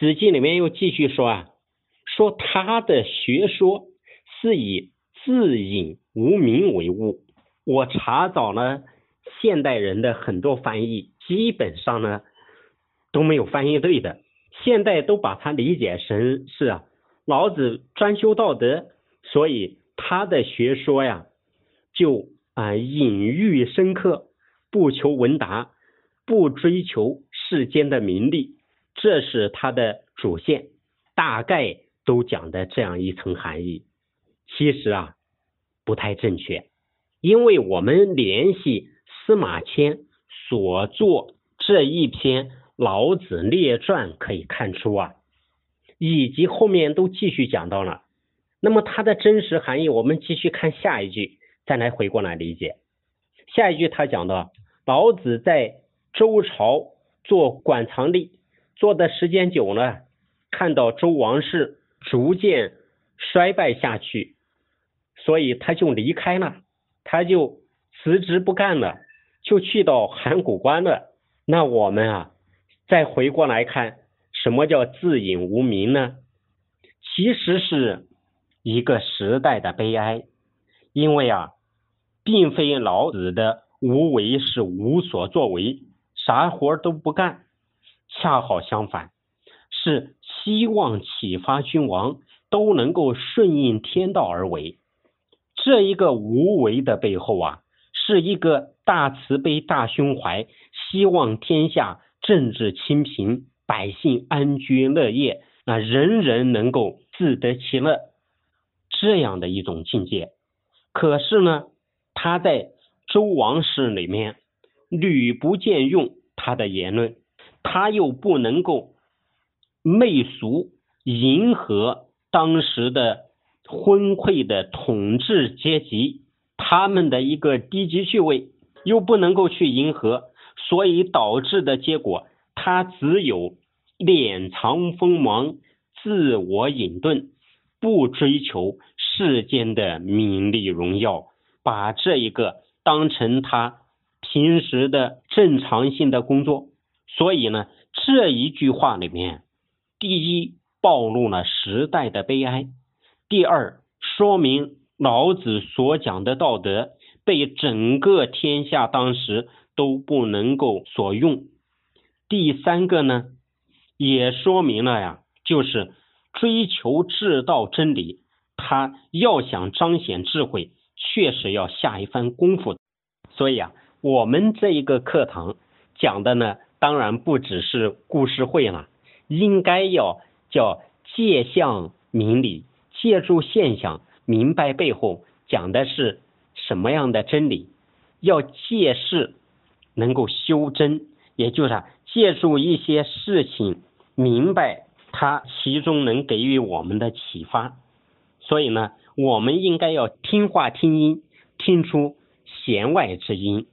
史记》里面又继续说啊，说他的学说是以自隐无名为物。我查找了现代人的很多翻译，基本上呢都没有翻译对的。现代都把它理解成是啊，老子专修道德，所以他的学说呀就啊隐喻深刻，不求闻达，不追求世间的名利，这是他的主线，大概都讲的这样一层含义。其实啊不太正确，因为我们联系司马迁所作这一篇。老子列传可以看出啊，以及后面都继续讲到了。那么它的真实含义，我们继续看下一句，再来回过来理解。下一句他讲到，老子在周朝做馆藏吏，做的时间久了，看到周王室逐渐衰败下去，所以他就离开了，他就辞职不干了，就去到函谷关了。那我们啊。再回过来看，什么叫自隐无名呢？其实是一个时代的悲哀，因为啊，并非老子的无为是无所作为，啥活都不干，恰好相反，是希望启发君王都能够顺应天道而为。这一个无为的背后啊，是一个大慈悲、大胸怀，希望天下。政治清平，百姓安居乐业，那人人能够自得其乐，这样的一种境界。可是呢，他在周王室里面屡不见用他的言论，他又不能够媚俗迎合当时的昏聩的统治阶级，他们的一个低级趣味，又不能够去迎合。所以导致的结果，他只有敛藏锋芒，自我隐遁，不追求世间的名利荣耀，把这一个当成他平时的正常性的工作。所以呢，这一句话里面，第一暴露了时代的悲哀，第二说明老子所讲的道德被整个天下当时。都不能够所用。第三个呢，也说明了呀，就是追求至道真理，他要想彰显智慧，确实要下一番功夫。所以啊，我们这一个课堂讲的呢，当然不只是故事会了，应该要叫借象明理，借助现象明白背后讲的是什么样的真理，要借势。能够修真，也就是借助一些事情明白它其中能给予我们的启发。所以呢，我们应该要听话听音，听出弦外之音，